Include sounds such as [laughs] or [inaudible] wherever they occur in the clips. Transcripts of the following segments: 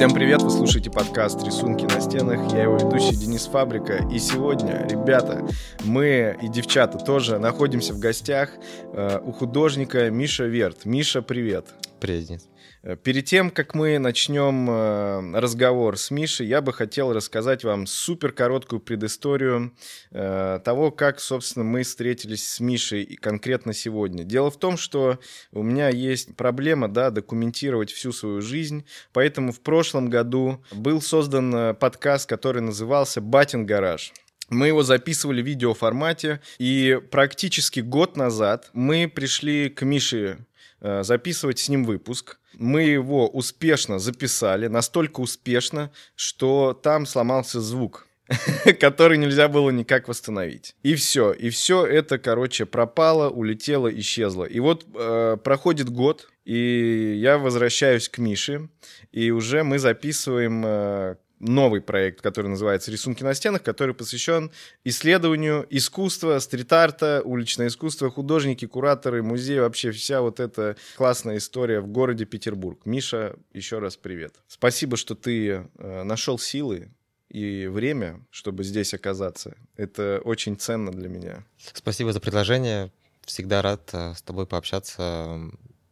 Всем привет, вы слушаете подкаст «Рисунки на стенах». Я его ведущий Денис Фабрика. И сегодня, ребята, мы и девчата тоже находимся в гостях э, у художника Миша Верт. Миша, привет. Привет, Денис. Э, перед тем, как мы начнем э, разговор с Мишей, я бы хотел рассказать вам супер короткую предысторию э, того, как, собственно, мы встретились с Мишей и конкретно сегодня. Дело в том, что у меня есть проблема, да, документировать всю свою жизнь, поэтому в прошлом году был создан подкаст, который назывался «Батин гараж». Мы его записывали в видеоформате, и практически год назад мы пришли к Мише записывать с ним выпуск. Мы его успешно записали, настолько успешно, что там сломался звук [laughs] который нельзя было никак восстановить. И все. И все это, короче, пропало, улетело, исчезло. И вот э, проходит год, и я возвращаюсь к Мише, и уже мы записываем э, новый проект, который называется «Рисунки на стенах», который посвящен исследованию искусства, стрит-арта, уличное искусство, художники, кураторы, музеи, вообще вся вот эта классная история в городе Петербург. Миша, еще раз привет. Спасибо, что ты э, нашел силы и время, чтобы здесь оказаться. Это очень ценно для меня. Спасибо за предложение. Всегда рад э, с тобой пообщаться.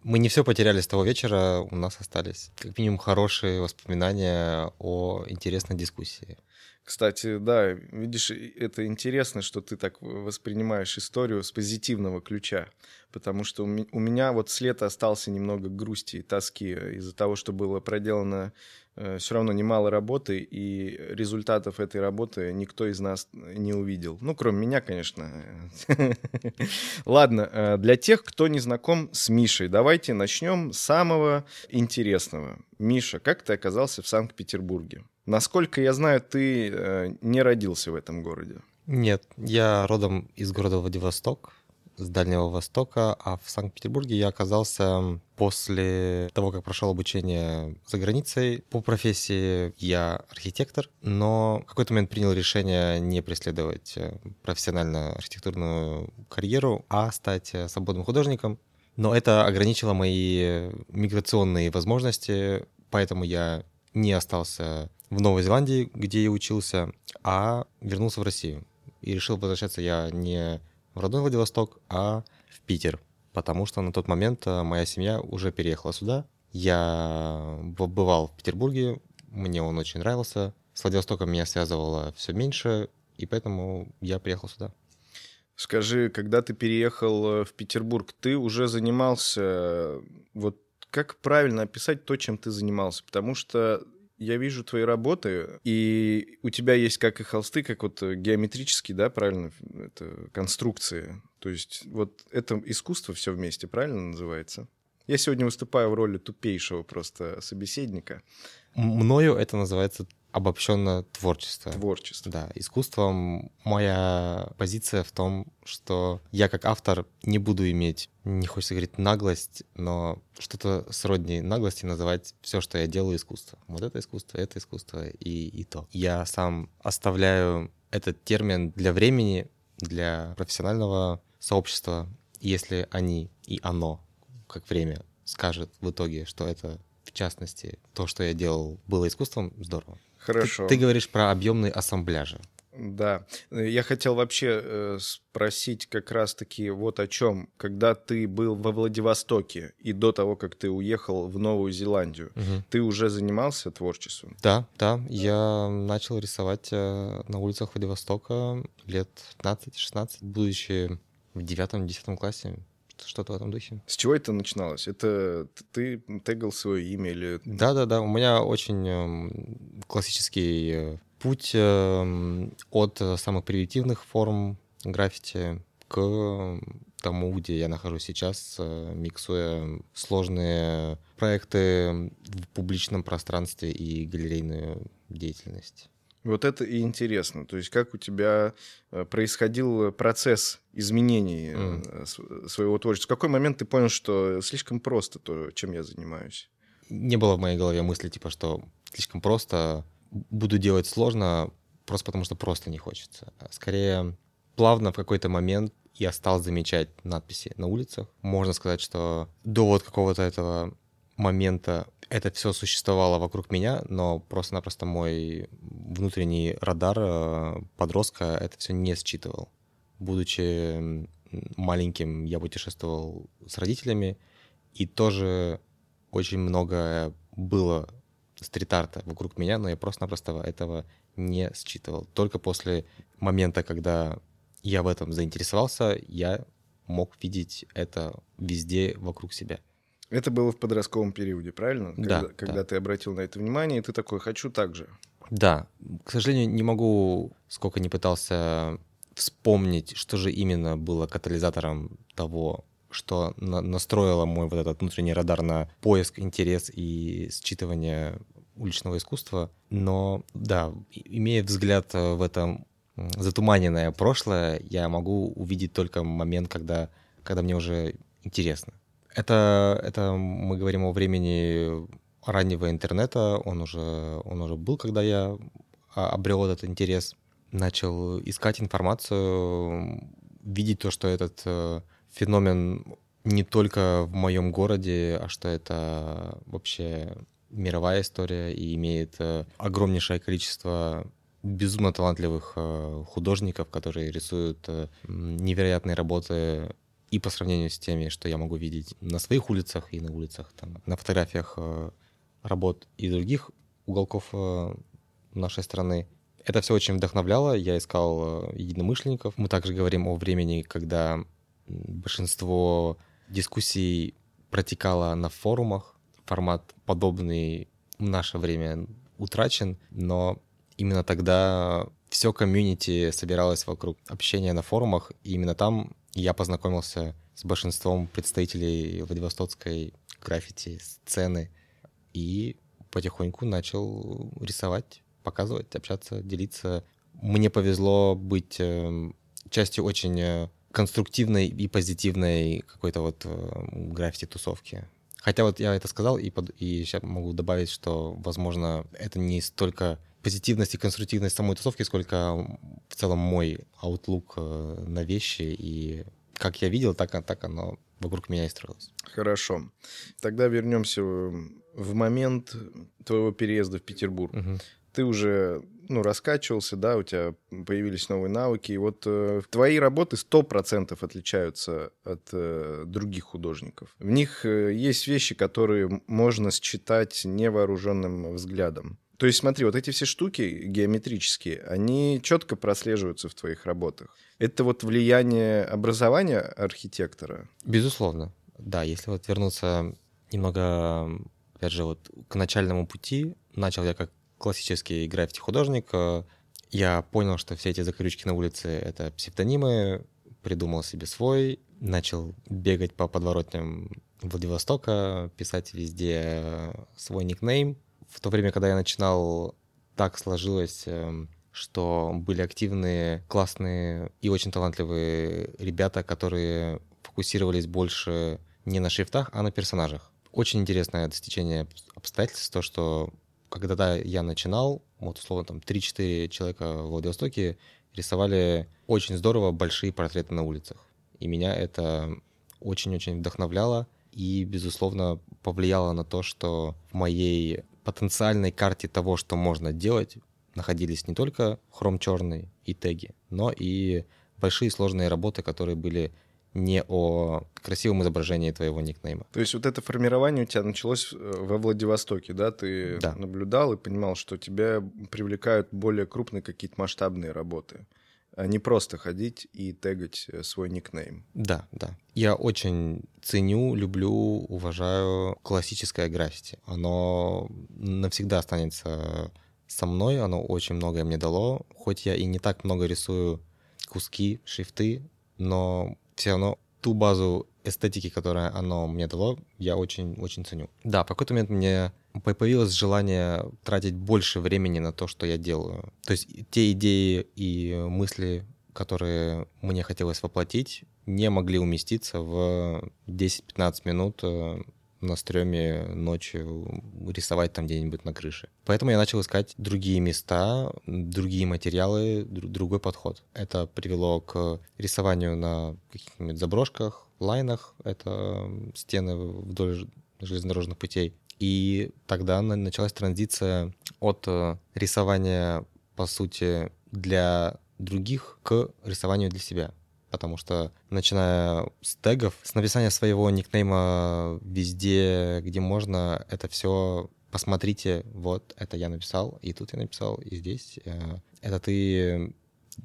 Мы не все потеряли с того вечера, у нас остались как минимум хорошие воспоминания о интересной дискуссии. Кстати, да, видишь, это интересно, что ты так воспринимаешь историю с позитивного ключа, потому что у меня вот след остался немного грусти и тоски из-за того, что было проделано все равно немало работы, и результатов этой работы никто из нас не увидел. Ну, кроме меня, конечно. [laughs] Ладно, э, для тех, кто не знаком с Мишей, давайте начнем с самого интересного. Миша, как ты оказался в Санкт-Петербурге? Насколько я знаю, ты э, не родился в этом городе. Нет, я родом из города Владивосток, с Дальнего Востока, а в Санкт-Петербурге я оказался после того, как прошел обучение за границей. По профессии я архитектор, но в какой-то момент принял решение не преследовать э, профессионально архитектурную карьеру, а стать э, свободным художником. Но это ограничило мои миграционные возможности, поэтому я не остался в Новой Зеландии, где я учился, а вернулся в Россию. И решил возвращаться я не в родной Владивосток, а в Питер, потому что на тот момент э, моя семья уже переехала сюда. Я бывал в Петербурге, мне он очень нравился. С Владивостоком меня связывало все меньше, и поэтому я приехал сюда. Скажи, когда ты переехал э, в Петербург, ты уже занимался, э, вот как правильно описать то, чем ты занимался? Потому что я вижу твои работы, и у тебя есть как и холсты, как вот э, геометрические, да, правильно, это конструкции. То есть вот это искусство все вместе, правильно называется? Я сегодня выступаю в роли тупейшего просто собеседника. Мною это называется обобщенно творчество. Творчество. Да, искусством моя позиция в том, что я как автор не буду иметь, не хочется говорить наглость, но что-то сродни наглости называть все, что я делаю, искусство. Вот это искусство, это искусство и, и то. Я сам оставляю этот термин для времени, для профессионального сообщества, если они и оно, как время, скажет в итоге, что это частности, то, что я делал, было искусством, здорово. Хорошо. Ты, ты говоришь про объемные ассамбляжи. Да. Я хотел вообще э, спросить как раз-таки вот о чем. Когда ты был во Владивостоке и до того, как ты уехал в Новую Зеландию, угу. ты уже занимался творчеством? Да, да. Я начал рисовать э, на улицах Владивостока лет 15-16, будучи в девятом-десятом классе что-то в этом духе. С чего это начиналось? Это ты тегал свое имя или... Да-да-да, у меня очень эм, классический э, путь эм, от самых примитивных форм граффити к тому, где я нахожусь сейчас, э, миксуя сложные проекты в публичном пространстве и галерейную деятельность. Вот это и интересно. То есть как у тебя э, происходил процесс изменений mm. своего творчества? В какой момент ты понял, что слишком просто то, чем я занимаюсь? Не было в моей голове мысли, типа, что слишком просто, буду делать сложно, просто потому что просто не хочется. Скорее, плавно в какой-то момент я стал замечать надписи на улицах. Можно сказать, что до вот какого-то этого момента это все существовало вокруг меня, но просто-напросто мой внутренний радар э, подростка это все не считывал. Будучи маленьким, я путешествовал с родителями, и тоже очень много было стрит-арта вокруг меня, но я просто-напросто этого не считывал. Только после момента, когда я в этом заинтересовался, я мог видеть это везде вокруг себя. Это было в подростковом периоде, правильно? Да. Когда, когда да. ты обратил на это внимание, и ты такой, хочу так же. Да. К сожалению, не могу, сколько не пытался вспомнить, что же именно было катализатором того, что на настроило мой вот этот внутренний радар на поиск, интерес и считывание уличного искусства. Но да, имея взгляд в этом затуманенное прошлое, я могу увидеть только момент, когда, когда мне уже интересно. Это, это мы говорим о времени раннего интернета, он уже, он уже был, когда я обрел этот интерес, начал искать информацию, видеть то, что этот э, феномен не только в моем городе, а что это вообще мировая история и имеет э, огромнейшее количество безумно талантливых э, художников, которые рисуют невероятные работы и по сравнению с теми, что я могу видеть на своих улицах и на улицах, там, на фотографиях э, работ и других уголков э, нашей страны. Это все очень вдохновляло, я искал э, единомышленников. Мы также говорим о времени, когда большинство дискуссий протекало на форумах. Формат подобный в наше время утрачен, но именно тогда все комьюнити собиралось вокруг общения на форумах, и именно там я познакомился с большинством представителей Владивостокской граффити-сцены и потихоньку начал рисовать, показывать, общаться, делиться. Мне повезло быть э, частью очень э, конструктивной и позитивной какой-то вот э, граффити-тусовки. Хотя вот я это сказал, и, под, и сейчас могу добавить, что, возможно, это не столько позитивность и конструктивность самой тусовки, сколько в целом мой аутлук э, на вещи и как я видел, так, так оно вокруг меня и строилось. Хорошо. Тогда вернемся в момент твоего переезда в Петербург. Угу. Ты уже ну, раскачивался, да, у тебя появились новые навыки. И вот э, твои работы 100% отличаются от э, других художников. В них э, есть вещи, которые можно считать невооруженным взглядом. То есть смотри, вот эти все штуки геометрические, они четко прослеживаются в твоих работах. Это вот влияние образования архитектора? Безусловно, да. Если вот вернуться немного, опять же, вот к начальному пути, начал я как классический граффити-художник, я понял, что все эти закорючки на улице — это псевдонимы, придумал себе свой, начал бегать по подворотням Владивостока, писать везде свой никнейм, в то время, когда я начинал, так сложилось, эм, что были активные, классные и очень талантливые ребята, которые фокусировались больше не на шрифтах, а на персонажах. Очень интересное достижение обстоятельств, то, что когда я начинал, вот условно там 3-4 человека в Владивостоке рисовали очень здорово большие портреты на улицах. И меня это очень-очень вдохновляло и, безусловно, повлияло на то, что в моей потенциальной карте того, что можно делать, находились не только хром черный и теги, но и большие сложные работы, которые были не о красивом изображении твоего никнейма. То есть вот это формирование у тебя началось э, во Владивостоке, да? Ты да. наблюдал и понимал, что тебя привлекают более крупные какие-то масштабные работы а не просто ходить и тегать э, свой никнейм. Да, да. Я очень ценю, люблю, уважаю классическое граффити. Оно навсегда останется со мной, оно очень многое мне дало. Хоть я и не так много рисую куски, шрифты, но все равно ту базу эстетики, которую оно мне дало, я очень-очень ценю. Да, в какой-то момент мне появилось желание тратить больше времени на то, что я делаю. То есть те идеи и мысли, которые мне хотелось воплотить, не могли уместиться в 10-15 минут э, на стреме ночью рисовать там где-нибудь на крыше. Поэтому я начал искать другие места, другие материалы, другой подход. Это привело к рисованию на каких-нибудь заброшках, лайнах. Это стены вдоль железнодорожных путей. И тогда началась транзиция от э, рисования, по сути, для других к рисованию для себя. Потому что, начиная с тегов, с написания своего никнейма везде, где можно, это все посмотрите, вот, это я написал, и тут я написал, и здесь. Э, это ты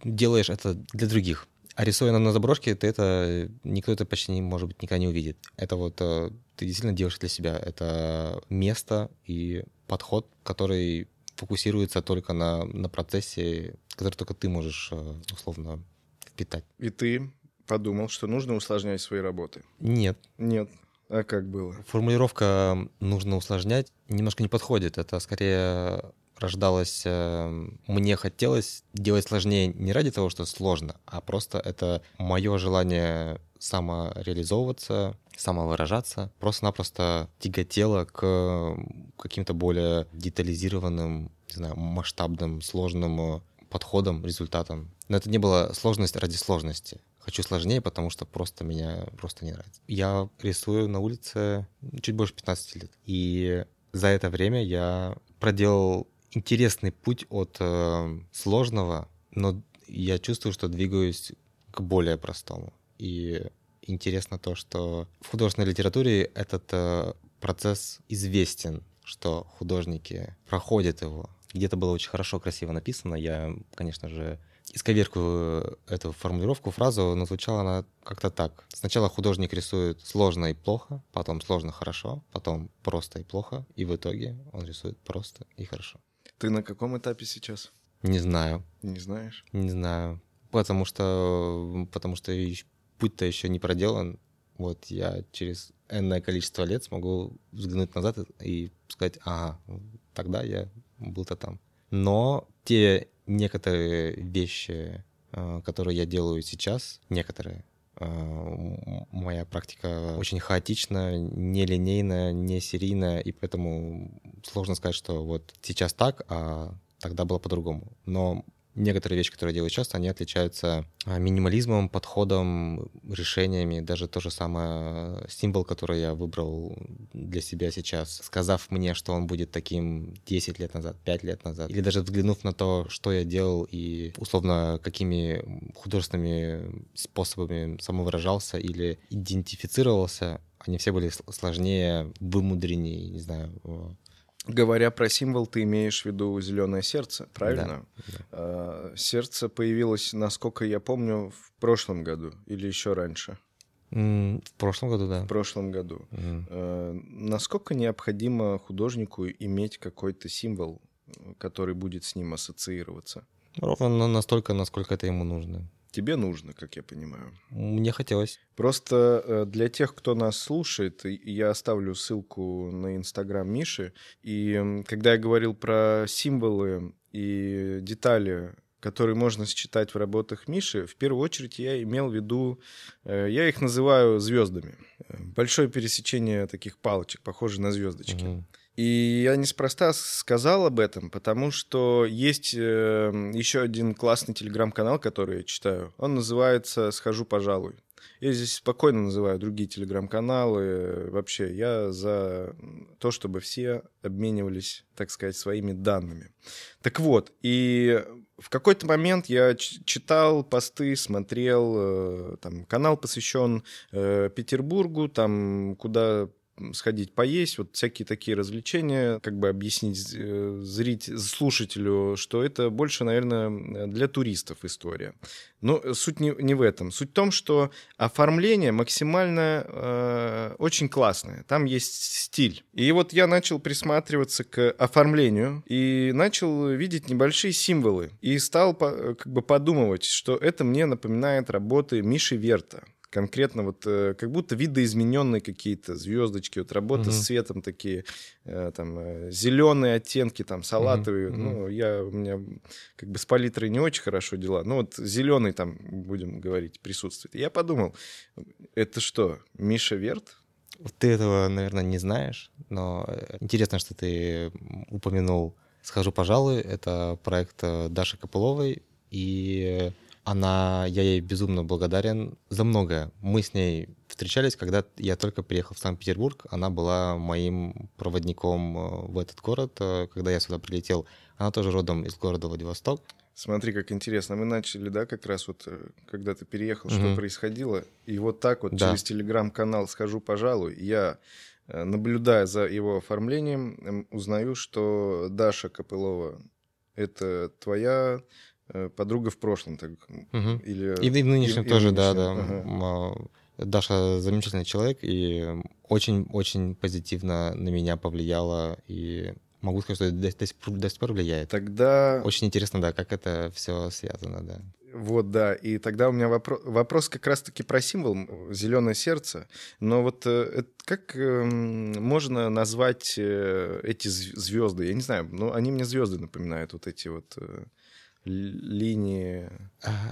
делаешь это для других. А рисуя на заброшке, ты это, никто это почти, не, может быть, никогда не увидит. Это вот э, ты действительно делаешь для себя. Это место и подход, который фокусируется только на, на процессе, который только ты можешь э, условно впитать. И ты подумал, что нужно усложнять свои работы? Нет. Нет. А как было? Формулировка «нужно усложнять» немножко не подходит. Это скорее рождалось, э, мне хотелось делать сложнее не ради того, что сложно, а просто это мое желание самореализовываться, самовыражаться, просто-напросто тяготело к каким-то более детализированным, не знаю, масштабным, сложным подходам, результатам. Но это не было сложность ради сложности. Хочу сложнее, потому что просто меня просто не нравится. Я рисую на улице чуть больше 15 лет. И за это время я проделал интересный путь от э, сложного, но я чувствую, что двигаюсь к более простому. И интересно то, что в художественной литературе этот э, процесс известен, что художники проходят его. Где-то было очень хорошо, красиво написано. Я, конечно же, исковеркую эту формулировку, фразу, но звучала она как-то так. Сначала художник рисует сложно и плохо, потом сложно хорошо, потом просто и плохо, и в итоге он рисует просто и хорошо. Ты на каком этапе сейчас? Не знаю. Не знаешь? Не знаю. Потому что, потому что путь-то еще не проделан. Вот я через энное количество лет смогу взглянуть назад и сказать, ага, тогда я был-то там. Но те некоторые вещи, э, которые я делаю сейчас, некоторые, моя практика очень хаотична, нелинейная, не серийная, и поэтому сложно сказать, что вот сейчас так, а тогда было по-другому. Но некоторые вещи, которые я делаю часто, они отличаются а, минимализмом, подходом, решениями. Даже то же самое символ, который я выбрал для себя сейчас, сказав мне, что он будет таким 10 лет назад, 5 лет назад, или даже взглянув на то, что я делал и условно какими художественными способами самовыражался или идентифицировался, они все были сложнее, вымудреннее, не знаю, Говоря про символ, ты имеешь в виду зеленое сердце, правильно? Да, да. Сердце появилось, насколько я помню, в прошлом году или еще раньше. В прошлом году, да. В прошлом году. А, насколько необходимо художнику иметь какой-то символ, который будет с ним ассоциироваться? Ровно настолько, насколько это ему нужно тебе нужно, как я понимаю. Мне хотелось. Просто э, для тех, кто нас слушает, я оставлю ссылку на Инстаграм Миши. И когда я говорил про символы и детали, которые можно считать в работах Миши, в первую очередь я имел в виду, э, я их называю звездами. Большое пересечение таких палочек, похоже на звездочки. Угу. И я неспроста сказал об этом, потому что есть э, еще один классный телеграм-канал, который я читаю. Он называется «Схожу, пожалуй». Я здесь спокойно называю другие телеграм-каналы. Вообще, я за то, чтобы все обменивались, так сказать, своими данными. Так вот, и в какой-то момент я читал посты, смотрел, э, там канал посвящен э, Петербургу, там куда сходить поесть, вот всякие такие развлечения, как бы объяснить э, зрителю, слушателю, что это больше, наверное, для туристов история. Но суть не, не в этом. Суть в том, что оформление максимально э, очень классное. Там есть стиль. И вот я начал присматриваться к оформлению и начал видеть небольшие символы. И стал по, как бы подумывать, что это мне напоминает работы Миши Верта конкретно вот э, как будто видоизмененные какие-то звездочки, вот работа mm-hmm. с цветом такие, э, там, э, зеленые оттенки, там, салатовые. Mm-hmm. Ну, я, у меня как бы с палитрой не очень хорошо дела, но вот зеленый там, будем говорить, присутствует. я подумал, это что, Миша Верт? Ты этого, наверное, не знаешь, но интересно, что ты упомянул «Схожу, пожалуй». Это проект Даши Копыловой, и Она, я ей безумно благодарен за многое. Мы с ней встречались, когда я только приехал в Санкт-Петербург. Она была моим проводником э, в этот город, э, когда я сюда прилетел. Она тоже родом из города Владивосток. Смотри, как интересно. Мы начали, да, как раз вот, э, когда ты переехал, mm-hmm. что происходило. И вот так вот да. через телеграм-канал «Схожу, пожалуй», я, наблюдая за его оформлением, узнаю, что Даша Копылова — это твоя подруга в прошлом. Так, угу. или, и в нынешнем и, тоже, и в нынешнем. да, да. Ага. Даша замечательный человек и очень-очень позитивно на меня повлияла и могу сказать, что до, до, до сих пор влияет. Тогда... Очень интересно, да, как это все связано, да. Вот, да. И тогда у меня вопрос, вопрос как раз-таки про символ «Зеленое сердце». Но вот э, как э, можно назвать э, эти звезды? Я не знаю, но они мне звезды напоминают, вот эти вот... Линии?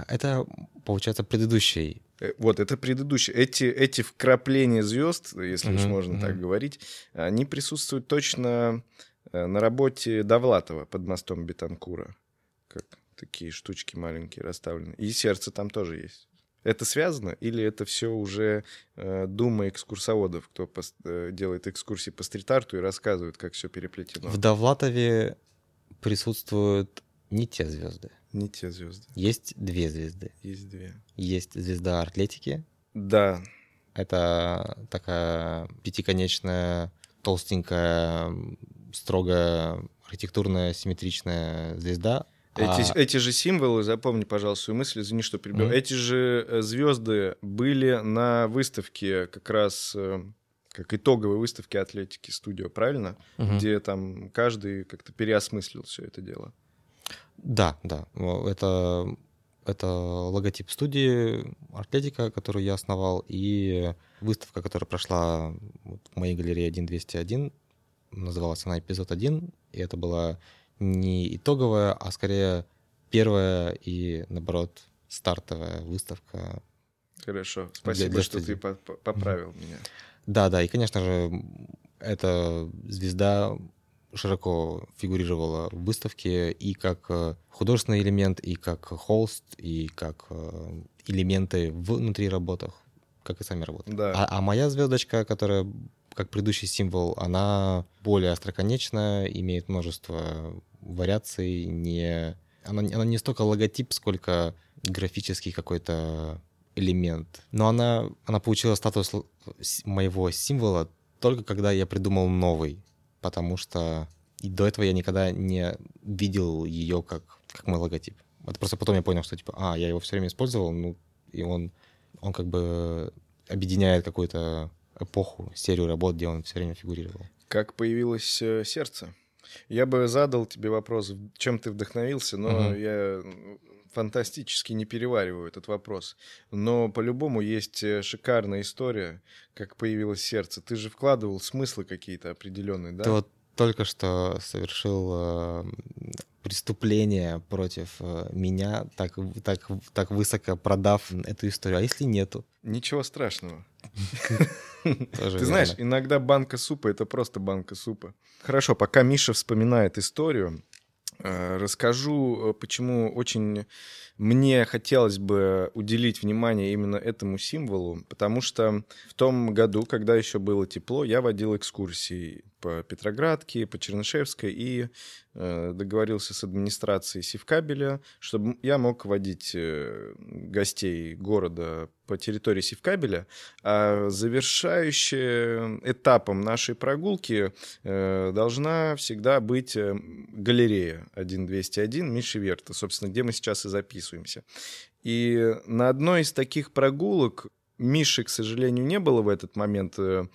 Это, получается, предыдущий. Э, вот, это предыдущий. Эти, эти вкрапления звезд, если mm-hmm, уж можно mm-hmm. так говорить, они присутствуют точно э, на работе Довлатова под мостом Бетанкура. Как такие штучки маленькие расставлены. И сердце там тоже есть. Это связано или это все уже э, дума экскурсоводов, кто пос, э, делает экскурсии по стрит-арту и рассказывает, как все переплетено? В Довлатове присутствуют не те звезды. Не те звезды. Есть две звезды. Есть две. Есть звезда Атлетики. Да. Это такая пятиконечная, толстенькая, строгая, архитектурная, симметричная звезда. Эти, а... эти же символы, запомни, пожалуйста, свою мысль, извини, что перебил. Mm-hmm. Эти же э, звезды были на выставке как раз э, как итоговой выставке Атлетики Студио, правильно? Mm-hmm. Где там каждый как-то переосмыслил все это дело. Да, да. Это, это логотип студии Артлетика, которую я основал, и выставка, которая прошла в моей галерее 1201, называлась она «Эпизод 1», и это была не итоговая, а скорее первая и, наоборот, стартовая выставка. Хорошо, спасибо, для, для что студии. ты поправил меня. Да, да, и, конечно же, эта звезда широко фигурировала в выставке и как э, художественный элемент, и как холст, и как э, элементы внутри работах, как и сами работы. Да. А, а моя звездочка, которая как предыдущий символ, она более остроконечная, имеет множество вариаций, не... Она, она не столько логотип, сколько графический какой-то элемент. Но она, она получила статус моего символа только когда я придумал новый потому что и до этого я никогда не видел ее как, как мой логотип. Это просто потом я понял, что типа, а, я его все время использовал, ну, и он, он как бы объединяет какую-то эпоху, серию работ, где он все время фигурировал. Как появилось э, сердце? Я бы задал тебе вопрос, чем ты вдохновился, но угу. я фантастически не перевариваю этот вопрос. Но по-любому есть э, шикарная история, как появилось сердце. Ты же вкладывал смыслы какие-то определенные, да? Ты вот только что совершил э, преступление против э, меня, так, так, так высоко продав эту историю. А если нету? Ничего страшного. [laughs] Ты знаешь, иногда банка супа — это просто банка супа. Хорошо, пока Миша вспоминает историю, расскажу, э, почему очень мне хотелось бы уделить внимание именно этому символу, потому что в том году, когда еще было тепло, я водил экскурсии по Петроградке, по Чернышевской и э, договорился с администрацией Севкабеля, чтобы я мог водить э, гостей города по территории Севкабеля, а завершающим этапом нашей прогулки э, должна всегда быть галерея 1201 Миши Верта, собственно, где мы сейчас и записываемся. И на одной из таких прогулок Миши, к сожалению, не было в этот момент, э,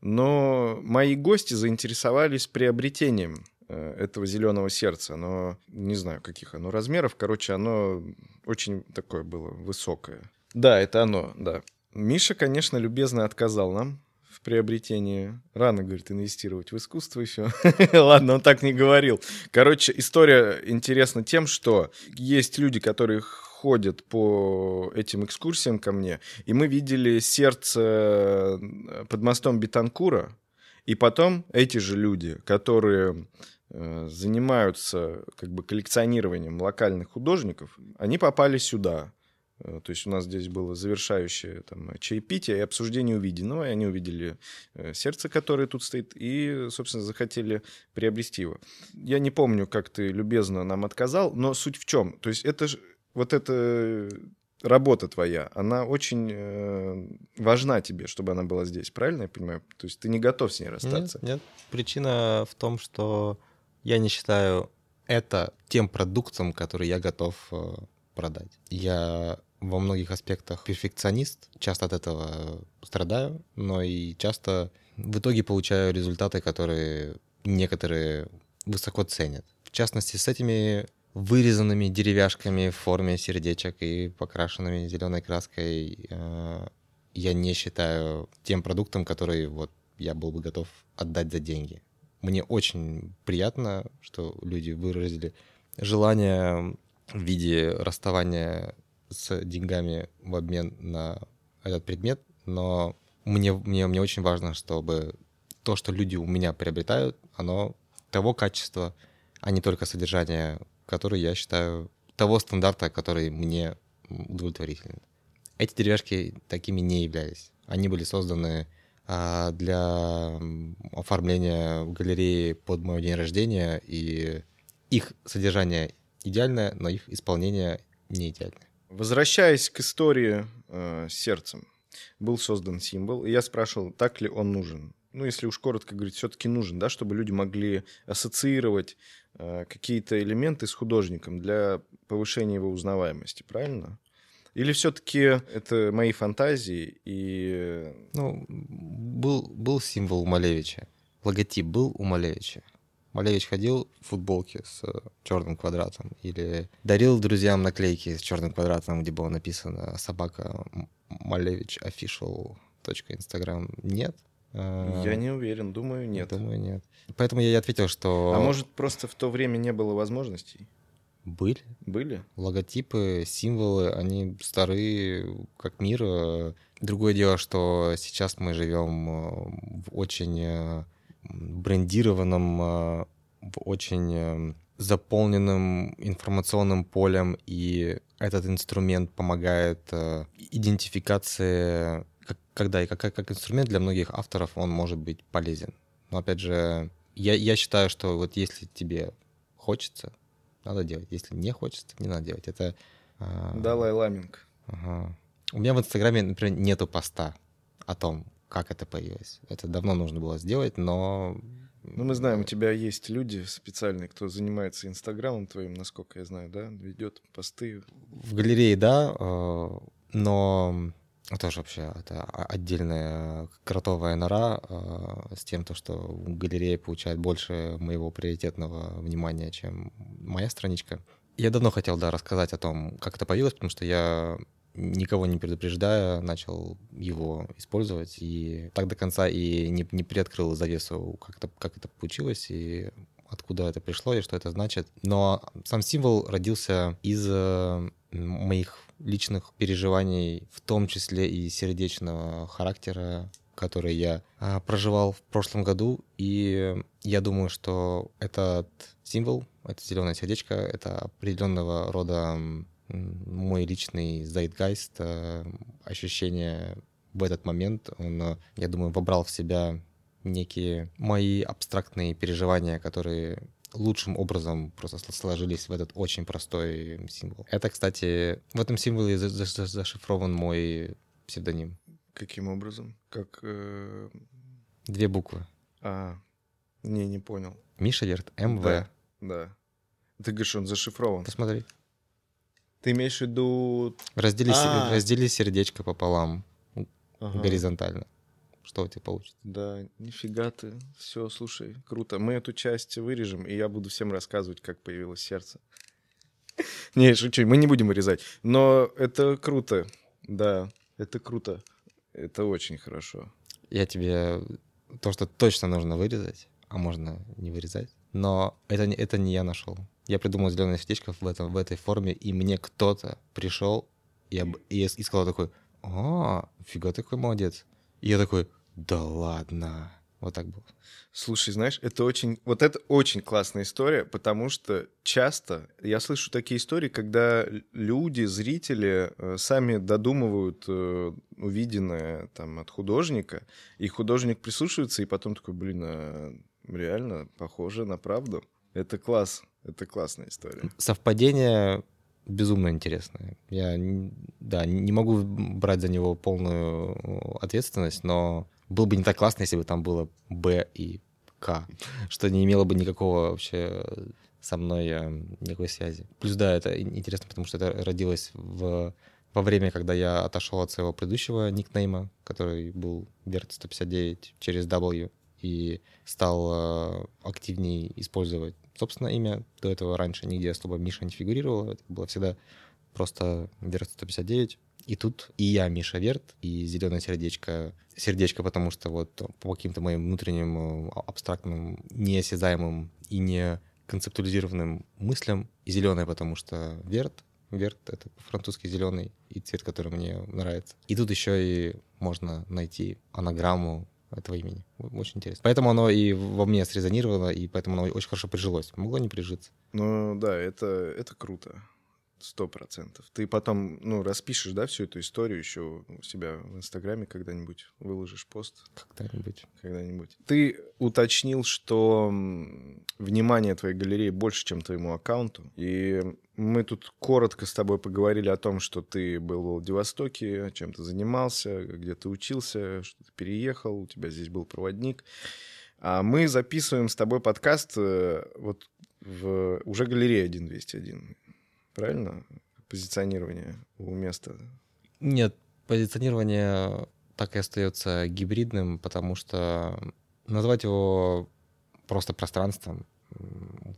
но мои гости заинтересовались приобретением э, этого зеленого сердца. Оно, не знаю, каких оно размеров, короче, оно очень такое было высокое. Да, это оно, да. Миша, конечно, любезно отказал нам в приобретении. Рано, говорит, инвестировать в искусство еще. [laughs] Ладно, он так не говорил. Короче, история интересна тем, что есть люди, которые ходят по этим экскурсиям ко мне, и мы видели сердце э, под мостом Бетанкура, и потом эти же люди, которые э, занимаются как бы коллекционированием локальных художников, они попали сюда. Э, то есть у нас здесь было завершающее там, чаепитие и обсуждение увиденного, и они увидели э, сердце, которое тут стоит, и, собственно, захотели приобрести его. Я не помню, как ты любезно нам отказал, но суть в чем? То есть это вот эта работа твоя, она очень э, важна тебе, чтобы она была здесь, правильно я понимаю? То есть ты не готов с ней расстаться? Нет, нет. Причина в том, что я не считаю это тем продуктом, который я готов э, продать. Я во многих аспектах перфекционист, часто от этого страдаю, но и часто в итоге получаю результаты, которые некоторые высоко ценят. В частности, с этими вырезанными деревяшками в форме сердечек и покрашенными зеленой краской э, я не считаю тем продуктом, который вот я был бы готов отдать за деньги. Мне очень приятно, что люди выразили желание в виде расставания с деньгами в обмен на этот предмет, но мне, мне, мне очень важно, чтобы то, что люди у меня приобретают, оно того качества, а не только содержание, которое я считаю того стандарта, который мне удовлетворителен. Эти деревяшки такими не являлись. Они были созданы а, для оформления в галерее под мой день рождения, и их содержание идеальное, но их исполнение не идеальное. Возвращаясь к истории э, сердцем, был создан символ, и я спрашивал, так ли он нужен. Ну, если уж коротко говорить, все-таки нужен, да, чтобы люди могли ассоциировать э, какие-то элементы с художником для повышения его узнаваемости, правильно? Или все-таки это мои фантазии и... Ну, был, был символ у Малевича. Логотип был у Малевича. Малевич ходил в футболке с э, черным квадратом или дарил друзьям наклейки с черным квадратом, где было написано собака Малевич official Instagram. Нет. Я э, не уверен, думаю, нет. Думаю, нет. Поэтому я и ответил, что... А может, просто в то время не было возможностей? Были. Были? Логотипы, символы, они старые, как мир. Другое дело, что сейчас мы живем э, в очень брендированном, э, очень э, заполненным информационным полем, и этот инструмент помогает э, идентификации, как, когда и как, как инструмент для многих авторов он может быть полезен. Но опять же, я, я считаю, что вот если тебе хочется, надо делать. Если не хочется, не надо делать. Это... Далай Ламинг. Ага. У меня в Инстаграме, например, нету поста о том, как это появилось. Это давно нужно было сделать, но... Ну, мы знаем, у тебя есть люди специальные, кто занимается Инстаграмом твоим, насколько я знаю, да? Ведет посты. В галерее, да, э, но тоже вообще это отдельная кротовая нора э, с тем, то, что галерея получает больше моего приоритетного внимания, чем моя страничка. Я давно хотел, да, рассказать о том, как это появилось, потому что я никого не предупреждая, начал его использовать. И так до конца и не, не приоткрыл завесу, как это, как это получилось, и откуда это пришло, и что это значит. Но сам символ родился из э, моих личных переживаний, в том числе и сердечного характера, который я а, проживал в прошлом году. И я думаю, что этот символ, это зеленое сердечко, это определенного рода мой личный zeitgeist, э, ощущение в этот момент, он, э, я думаю, вобрал в себя некие мои абстрактные переживания, которые лучшим образом просто сложились в этот очень простой символ. Это, кстати, в этом символе зашифрован мой псевдоним. Каким образом? Как... Э... Две буквы. А, не, не понял. Миша Ерт, МВ. Да, да. Ты говоришь, он зашифрован. Посмотри. Ты имеешь в виду... Раздели, а. раздели сердечко пополам ага. горизонтально. Что у тебя получится? Да, нифига ты. Все, слушай, круто. Мы эту часть вырежем, и я буду всем рассказывать, как появилось сердце. [laughs] Не, шучу, мы не будем вырезать. Но это круто. Да, это круто. Это очень хорошо. Я тебе то, что точно нужно вырезать, а можно не вырезать, но это, это не я нашел. Я придумал зеленое сердечко в, этом, в этой форме, и мне кто-то пришел и, об, и, и сказал такой, «А, фига такой молодец». И я такой, «Да ладно». Вот так было. Слушай, знаешь, это очень, вот это очень классная история, потому что часто я слышу такие истории, когда люди, зрители э, сами додумывают э, увиденное там от художника, и художник прислушивается, и потом такой, блин, а реально похоже на правду. Это класс, это классная история. Совпадение безумно интересное. Я, да, не могу брать за него полную ответственность, но было бы не так классно, если бы там было Б и К, что не имело бы никакого вообще со мной э, никакой связи. Плюс, да, это интересно, потому что это родилось в, во время, когда я отошел от своего предыдущего никнейма, который был Верт 159 через W, и стал э, активнее использовать собственное имя. До этого раньше нигде особо Миша не фигурировал. Это было всегда просто Верт 159. И тут и я, Миша Верт, и зеленое сердечко. Сердечко, потому что вот по каким-то моим внутренним а, абстрактным, неосязаемым и не концептуализированным мыслям. И зеленое, потому что Верт. Верт — это французский зеленый и цвет, который мне нравится. И тут еще и можно найти анаграмму этого имени. Очень интересно. Поэтому оно и во мне срезонировало, и поэтому оно очень хорошо прижилось. Могло не прижиться. Ну да, это, это круто. Сто процентов. Ты потом, ну, распишешь, да, всю эту историю еще у себя в Инстаграме когда-нибудь, выложишь пост. Когда-нибудь. Когда-нибудь. Ты уточнил, что внимание твоей галереи больше, чем твоему аккаунту. И мы тут коротко с тобой поговорили о том, что ты был в Владивостоке, чем ты занимался, где ты учился, что ты переехал, у тебя здесь был проводник. А мы записываем с тобой подкаст э, вот в уже галерея 1201 правильно? Позиционирование у места. Нет, позиционирование так и остается гибридным, потому что назвать его просто пространством,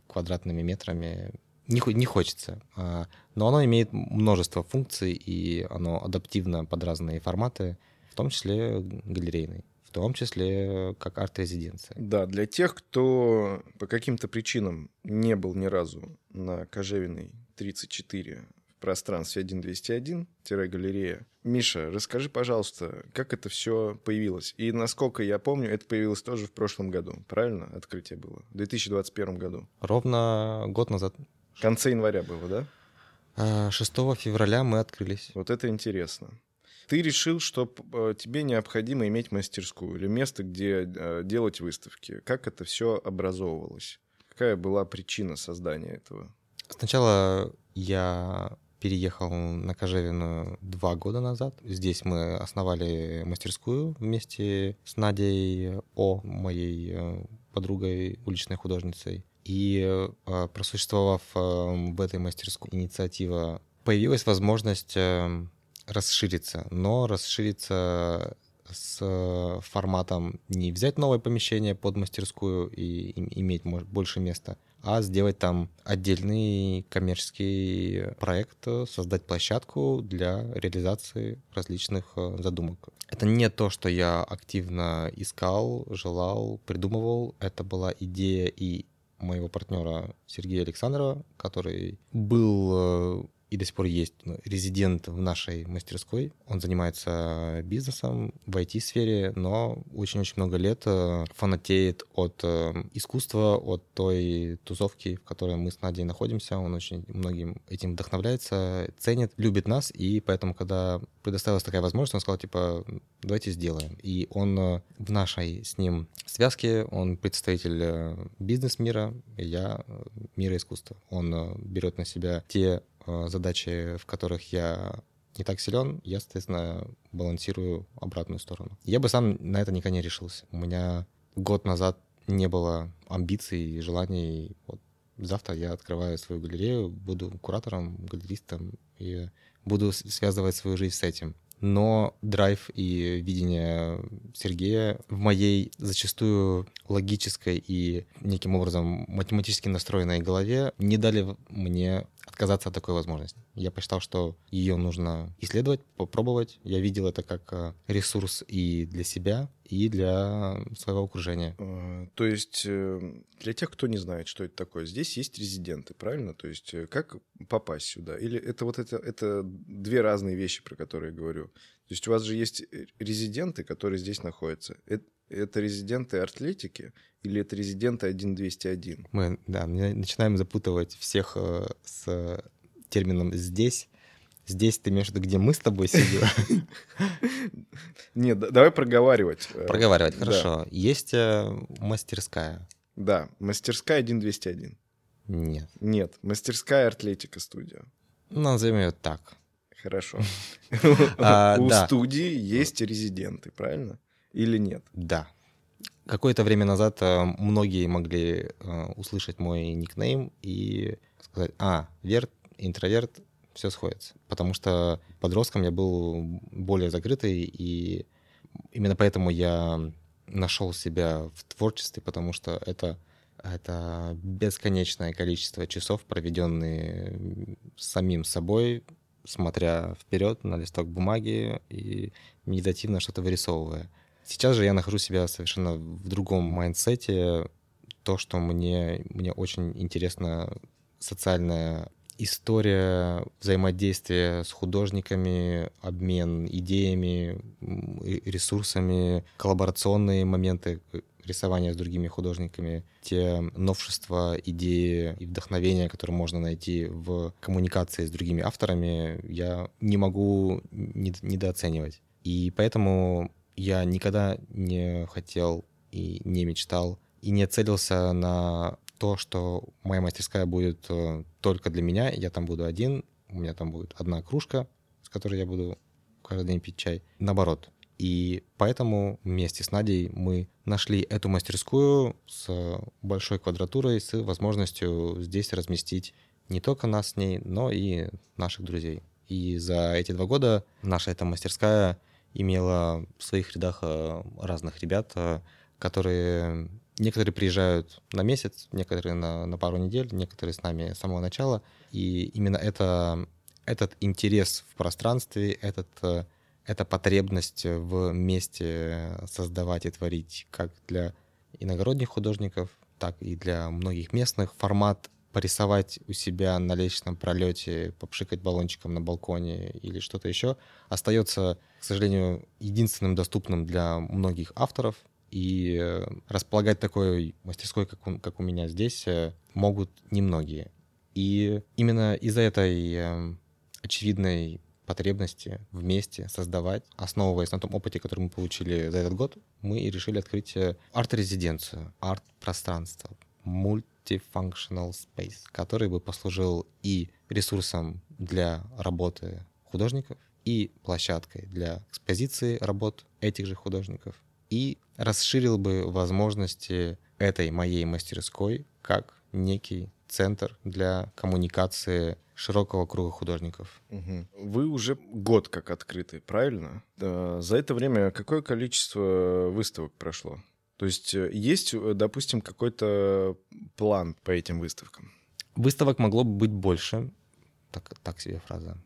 квадратными метрами не, не хочется. А, но оно имеет множество функций, и оно адаптивно под разные форматы, в том числе галерейный в том числе как арт-резиденция. Да, для тех, кто по каким-то причинам не был ни разу на Кожевиной 34 в пространстве 1201-галерея. Миша, расскажи, пожалуйста, как это все появилось? И насколько я помню, это появилось тоже в прошлом году, правильно? Открытие было. В 2021 году. Ровно год назад. В конце января было, да? 6 а, февраля мы открылись. Вот это интересно. Ты решил, что э, тебе необходимо иметь мастерскую или место, где э, делать выставки. Как это все образовывалось? Какая была причина создания этого? Сначала я переехал на Кожевину два года назад. Здесь мы основали мастерскую вместе с Надей О, моей э, подругой, уличной художницей. И э, просуществовав э, в этой мастерской инициатива, появилась возможность расшириться, но расшириться с форматом не взять новое помещение под мастерскую и иметь больше места, а сделать там отдельный коммерческий проект, создать площадку для реализации различных э, задумок. Это не то, что я активно искал, желал, придумывал. Это была идея и моего партнера Сергея Александрова, который был э, и до сих пор есть ну, резидент в нашей мастерской. Он занимается бизнесом в IT-сфере, но очень-очень много лет э, фанатеет от э, искусства, от той тусовки, в которой мы с Надей находимся. Он очень многим этим вдохновляется, ценит, любит нас, и поэтому, когда предоставилась такая возможность, он сказал, типа, давайте сделаем. И он э, в нашей с ним связке, он представитель бизнес-мира, я мира искусства. Он берет на себя те задачи, в которых я не так силен, я, соответственно, балансирую обратную сторону. Я бы сам на это никогда не решился. У меня год назад не было амбиций и желаний. Вот завтра я открываю свою галерею, буду куратором, галеристом и буду связывать свою жизнь с этим но драйв и видение Сергея в моей зачастую логической и неким образом математически настроенной голове не дали мне отказаться от такой возможности. Я посчитал, что ее нужно исследовать, попробовать. Я видел это как э, ресурс и для себя, и для своего окружения. А, то есть э, для тех, кто не знает, что это такое, здесь есть резиденты, правильно? То есть э, как попасть сюда? Или это вот это, это две разные вещи, про которые я говорю? То есть у вас же есть резиденты, которые здесь находятся. Это, это резиденты Артлетики или это резиденты 1201? Мы, да, начинаем запутывать всех э, с термином «здесь». Здесь ты имеешь в виду, где мы с тобой сидим? Нет, давай проговаривать. Э, проговаривать, хорошо. Есть э, мастерская. Да, мастерская 1201. Нет. Нет, мастерская Артлетика студия. Назовем ее так. Хорошо. [laughs] А, У студии есть резиденты, правильно? Или нет? Да. Какое-то время назад э, многие могли услышать мой никнейм и сказать, а, Верт, интроверт, все сходится. Потому что подростком я был более закрытый, и именно поэтому я нашел себя в творчестве, потому что это, это бесконечное количество часов, проведенные с самим собой, смотря вперед на листок бумаги и медитативно что-то вырисовывая. Сейчас же я нахожу себя совершенно в другом mindset е. То, что мне, мне очень интересно социальная история взаимодействия с художниками, обмен идеями, ресурсами, коллаборационные моменты рисования с другими художниками, те новшества, идеи и вдохновения, которые можно найти в коммуникации с другими авторами, я не могу недооценивать. И поэтому я никогда не хотел и не мечтал и не целился на то, что моя мастерская будет э, только для меня, я там буду один, у меня там будет одна кружка, с которой я буду каждый день пить чай. Наоборот. И поэтому вместе с Надей мы нашли эту мастерскую с большой квадратурой, с возможностью здесь разместить не только нас с ней, но и наших друзей. И за эти два года наша эта мастерская имела в своих рядах э, разных ребят, э, которые Некоторые приезжают на месяц, некоторые на, на пару недель, некоторые с нами с самого начала. И именно это, этот интерес в пространстве, этот, э, эта потребность вместе создавать и творить как для иногородних художников, так и для многих местных. Формат порисовать у себя на лестничном пролете, попшикать баллончиком на балконе или что-то еще, остается, к сожалению, единственным доступным для многих авторов, и э, располагать такой мастерской, как у, как у меня здесь, э, могут немногие. И именно из-за этой э, очевидной потребности вместе создавать, основываясь на том опыте, который мы получили за этот год, мы и решили открыть арт-резиденцию, арт-пространство, multifunctional space, который бы послужил и ресурсом для работы художников, и площадкой для экспозиции работ этих же художников, и расширил бы возможности этой моей мастерской как некий центр для коммуникации широкого круга художников. Угу. Вы уже год как открыты, правильно? За это время какое количество выставок прошло? То есть э, есть, э, допустим, какой-то план по этим выставкам? Выставок могло бы быть больше. Так, так себе фраза.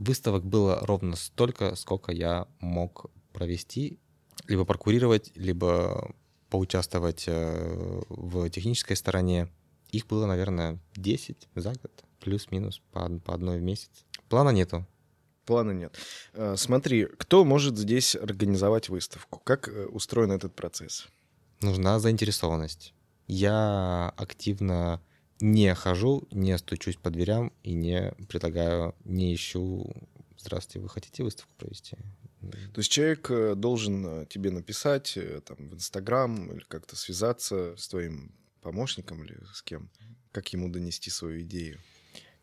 Выставок было ровно столько, сколько я мог провести либо прокурировать, либо поучаствовать э, в технической стороне. Их было, наверное, 10 за год, плюс-минус по, по одной в месяц. Плана нету. Плана нет. Э, смотри, кто может здесь организовать выставку? Как э, устроен этот процесс? Нужна заинтересованность. Я активно не хожу, не стучусь по дверям и не предлагаю, не ищу «Здравствуйте, вы хотите выставку провести?» То есть человек э, должен тебе написать там, в Инстаграм или как-то связаться с твоим помощником или с кем, как ему донести свою идею.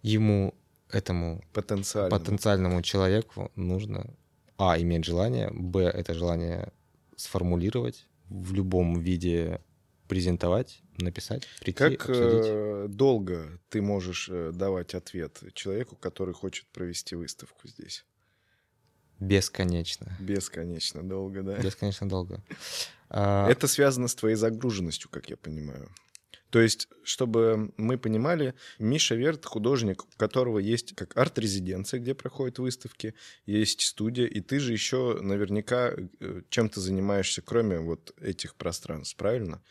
Ему, этому потенциальному, потенциальному человеку нужно, а, иметь желание, б, это желание сформулировать в любом виде презентовать, написать, прийти, Как обсудить. долго ты можешь давать ответ человеку, который хочет провести выставку здесь? Бесконечно. Бесконечно долго, да? Бесконечно долго. [laughs] А, Это связано с твоей загруженностью, как я понимаю. То есть, чтобы мы понимали, Миша Верт художник, у которого есть как арт-резиденция, где проходят выставки, есть студия, и ты же еще наверняка э, чем-то занимаешься, кроме вот этих пространств, правильно?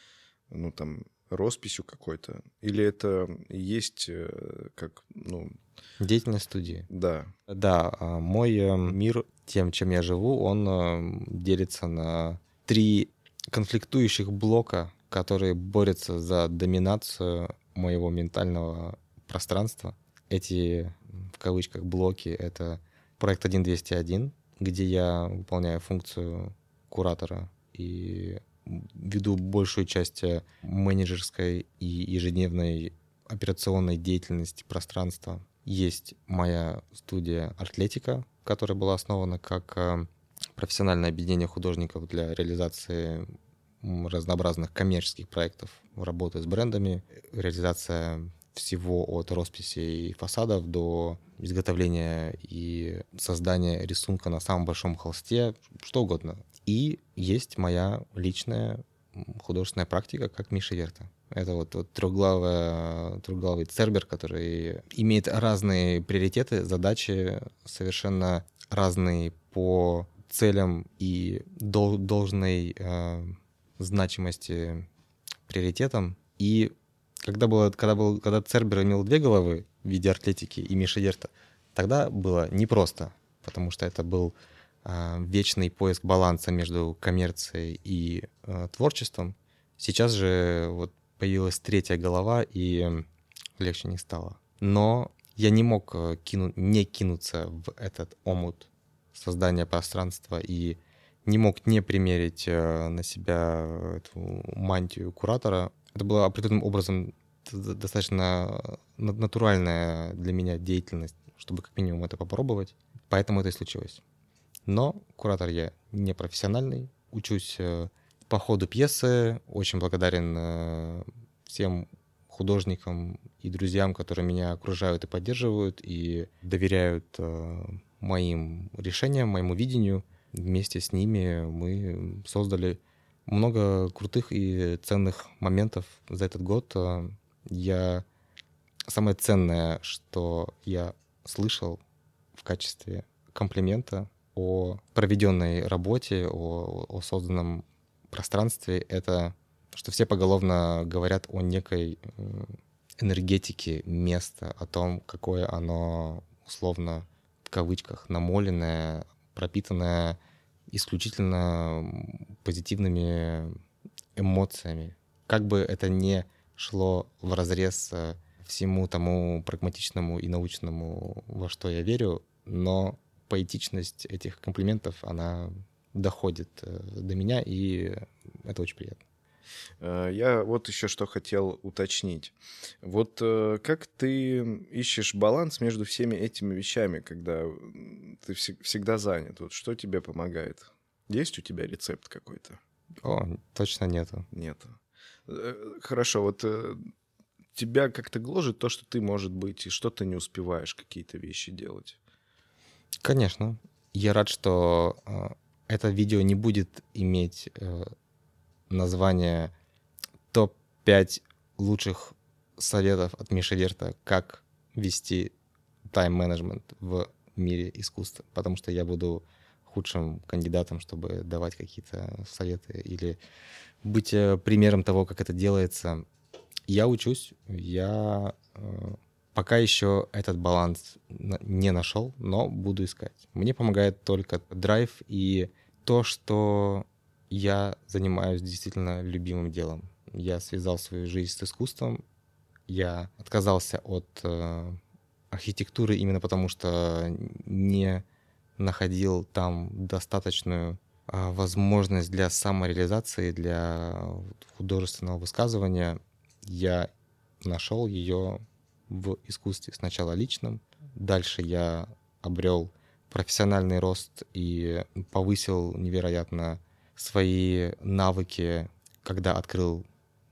Ну, там, росписью какой-то? Или это есть э, как, ну... Деятельность студии? Да. Да, а, мой э, мир тем, чем я живу, он делится на три конфликтующих блока, которые борются за доминацию моего ментального пространства. Эти, в кавычках, блоки — это проект 1201, где я выполняю функцию куратора и веду большую часть э, менеджерской и ежедневной операционной деятельности пространства. Есть моя студия «Артлетика», которая была основана как э, профессиональное объединение художников для реализации разнообразных коммерческих проектов, работы с брендами, реализация всего от росписи и фасадов до изготовления и создания рисунка на самом большом холсте, что угодно. И есть моя личная художественная практика, как Миша Верта. Это вот, вот трехглавый, трехглавый цербер, который имеет разные приоритеты, задачи совершенно разные по целям и дол- должной э, значимости приоритетам. И когда, было, когда, был, когда Цербер имел две головы в виде атлетики и Миши Дерта, тогда было непросто, потому что это был э, вечный поиск баланса между коммерцией и э, творчеством. Сейчас же вот появилась третья голова, и легче не стало. Но я не мог э, кину, не кинуться в этот омут создания пространства и не мог не примерить э, на себя эту мантию куратора. Это было определенным образом достаточно натуральная для меня деятельность, чтобы как минимум это попробовать. Поэтому это и случилось. Но куратор я не профессиональный, учусь э, по ходу пьесы, очень благодарен э, всем художникам и друзьям, которые меня окружают и поддерживают, и доверяют моим решениям, моему видению — вместе с ними мы создали много крутых и ценных моментов за этот год. Я самое ценное, что я слышал в качестве комплимента о проведенной работе, о, о созданном пространстве, это что все поголовно говорят о некой энергетике места, о том, какое оно условно в кавычках намоленное, пропитанная исключительно позитивными эмоциями. Как бы это не шло в разрез э, всему тому прагматичному и научному, во что я верю, но поэтичность этих комплиментов, она доходит э, до меня, и это очень приятно. Э, я вот еще что хотел уточнить. Вот э, как ты ищешь баланс между всеми этими вещами, когда ты всегда занят? Вот что тебе помогает? Есть у тебя рецепт какой-то? О, точно нету. Нету. Э, хорошо, вот тебя как-то гложет то, что ты, может быть, и что-то не успеваешь какие-то вещи делать? Конечно. Я рад, что это видео не будет иметь название топ-5 лучших советов от Миши Верта, как вести тайм-менеджмент в мире искусства, потому что я буду худшим кандидатом, чтобы давать какие-то советы или быть э, примером того, как это делается. Я учусь, я э, пока еще этот баланс не нашел, но буду искать. Мне помогает только драйв и то, что я занимаюсь действительно любимым делом. Я связал свою жизнь с искусством. Я отказался от э, архитектуры именно потому, что не находил там достаточную э, возможность для самореализации, для художественного высказывания. Я нашел ее в искусстве сначала личном, дальше я обрел профессиональный рост и повысил невероятно свои навыки, когда открыл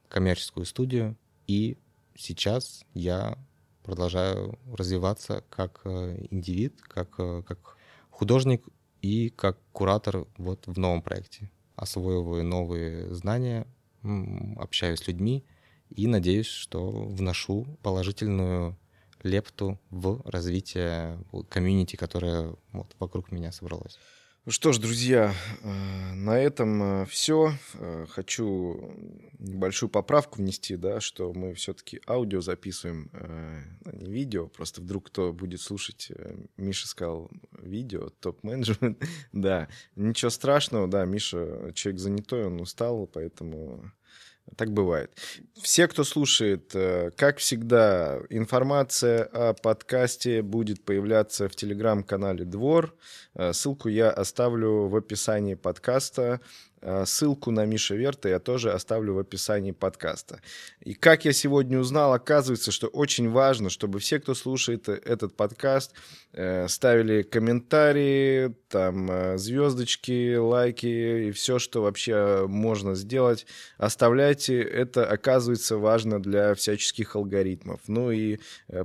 коммерческую студию, и сейчас я продолжаю развиваться как э, индивид, как, э, как художник и как куратор вот в новом проекте. Освоиваю новые знания, общаюсь с людьми и надеюсь, что вношу положительную лепту в развитие комьюнити, которое вот вокруг меня собралось. Ну что ж, друзья, э, на этом все. Хочу небольшую поправку внести, да, что мы все-таки аудио записываем, а не видео. Просто вдруг кто будет слушать, Миша сказал видео, топ-менеджмент. [laughs] да, ничего страшного, да, Миша человек занятой, он устал, поэтому так бывает. Все, кто слушает, э, как всегда, информация о подкасте будет появляться в телеграм-канале «Двор». Э, ссылку я оставлю в описании подкаста. Э, ссылку на Миша Верта я тоже оставлю в описании подкаста. И как я сегодня узнал, оказывается, что очень важно, чтобы все, кто слушает этот подкаст, э, ставили комментарии, там э, звездочки, лайки и все, что вообще можно сделать, оставляйте. Это оказывается важно для всяческих алгоритмов. Ну и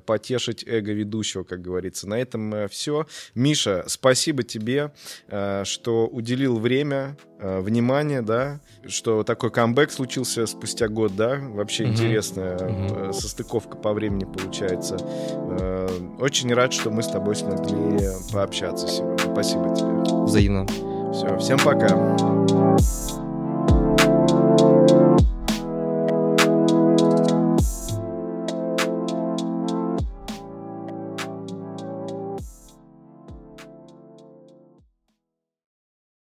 потешить эго ведущего, как говорится. На этом все. Миша, спасибо тебе, что уделил время, внимание внимание, да, что такой камбэк случился спустя год, да, вообще mm-hmm. интересная mm-hmm. состыковка по времени получается. Э, очень рад, что мы с тобой смогли пообщаться сегодня. Спасибо тебе. Взаимно. Все, всем пока.